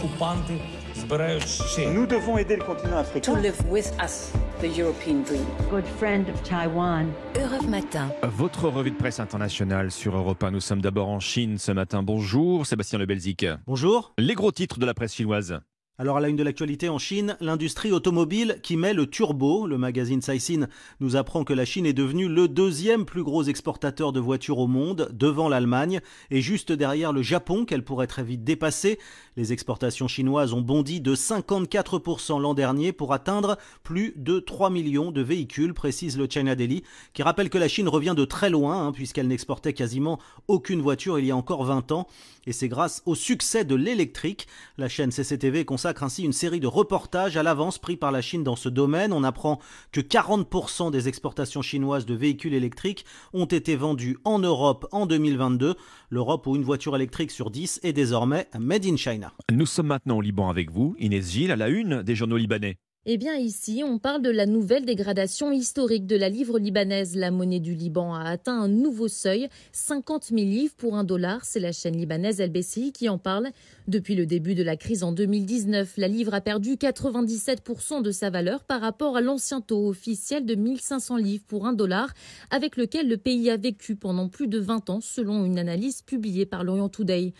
окупанти збирають ще. Nous devons aider le continent africain. to live with us the European dream. good friend of Taiwan. Europe Matin. Votre revue de presse internationale sur Europe 1. Nous sommes d'abord en Chine ce matin. Bonjour, Sébastien Le Belzic. Bonjour. Les gros titres de la presse chinoise. Alors à la une de l'actualité en Chine, l'industrie automobile qui met le turbo. Le magazine Caixin nous apprend que la Chine est devenue le deuxième plus gros exportateur de voitures au monde, devant l'Allemagne, et juste derrière le Japon qu'elle pourrait très vite dépasser. Les exportations chinoises ont bondi de 54% l'an dernier pour atteindre plus de 3 millions de véhicules, précise le China Daily, qui rappelle que la Chine revient de très loin, hein, puisqu'elle n'exportait quasiment aucune voiture il y a encore 20 ans. Et c'est grâce au succès de l'électrique. La chaîne CCTV consacre ainsi une série de reportages à l'avance pris par la Chine dans ce domaine. On apprend que 40% des exportations chinoises de véhicules électriques ont été vendues en Europe en 2022. L'Europe où une voiture électrique sur 10 est désormais made in China. Nous sommes maintenant au Liban avec vous, Inès Gilles, à la une des journaux libanais. Eh bien ici, on parle de la nouvelle dégradation historique de la livre libanaise. La monnaie du Liban a atteint un nouveau seuil, 50 000 livres pour un dollar. C'est la chaîne libanaise LBCI qui en parle. Depuis le début de la crise en 2019, la livre a perdu 97% de sa valeur par rapport à l'ancien taux officiel de 1500 livres pour un dollar, avec lequel le pays a vécu pendant plus de 20 ans, selon une analyse publiée par l'Orient Today.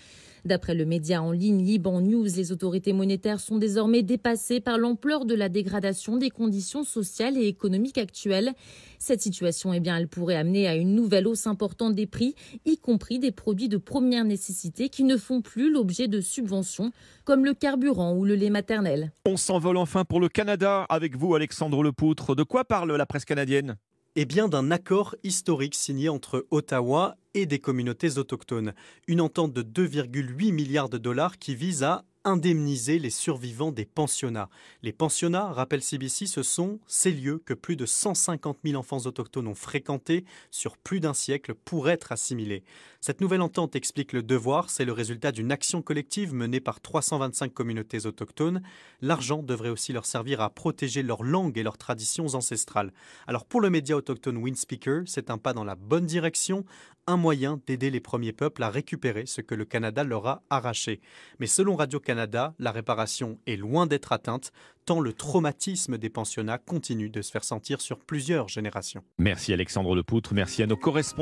D'après le média en ligne Liban News, les autorités monétaires sont désormais dépassées par l'ampleur de la dégradation des conditions sociales et économiques actuelles. Cette situation, eh bien, elle pourrait amener à une nouvelle hausse importante des prix, y compris des produits de première nécessité qui ne font plus l'objet de subventions, comme le carburant ou le lait maternel. On s'envole enfin pour le Canada avec vous, Alexandre Lepoutre. De quoi parle la presse canadienne? Eh bien, d'un accord historique signé entre Ottawa et des communautés autochtones. Une entente de 2,8 milliards de dollars qui vise à indemniser les survivants des pensionnats. Les pensionnats, rappelle CBC, ce sont ces lieux que plus de 150 000 enfants autochtones ont fréquentés sur plus d'un siècle pour être assimilés. Cette nouvelle entente explique le devoir, c'est le résultat d'une action collective menée par 325 communautés autochtones. L'argent devrait aussi leur servir à protéger leur langue et leurs traditions ancestrales. Alors pour le média autochtone Windspeaker, c'est un pas dans la bonne direction, un moyen d'aider les premiers peuples à récupérer ce que le Canada leur a arraché. Mais selon Radio-Canada, la réparation est loin d'être atteinte, tant le traumatisme des pensionnats continue de se faire sentir sur plusieurs générations. Merci Alexandre Lepoutre, merci à nos correspondants.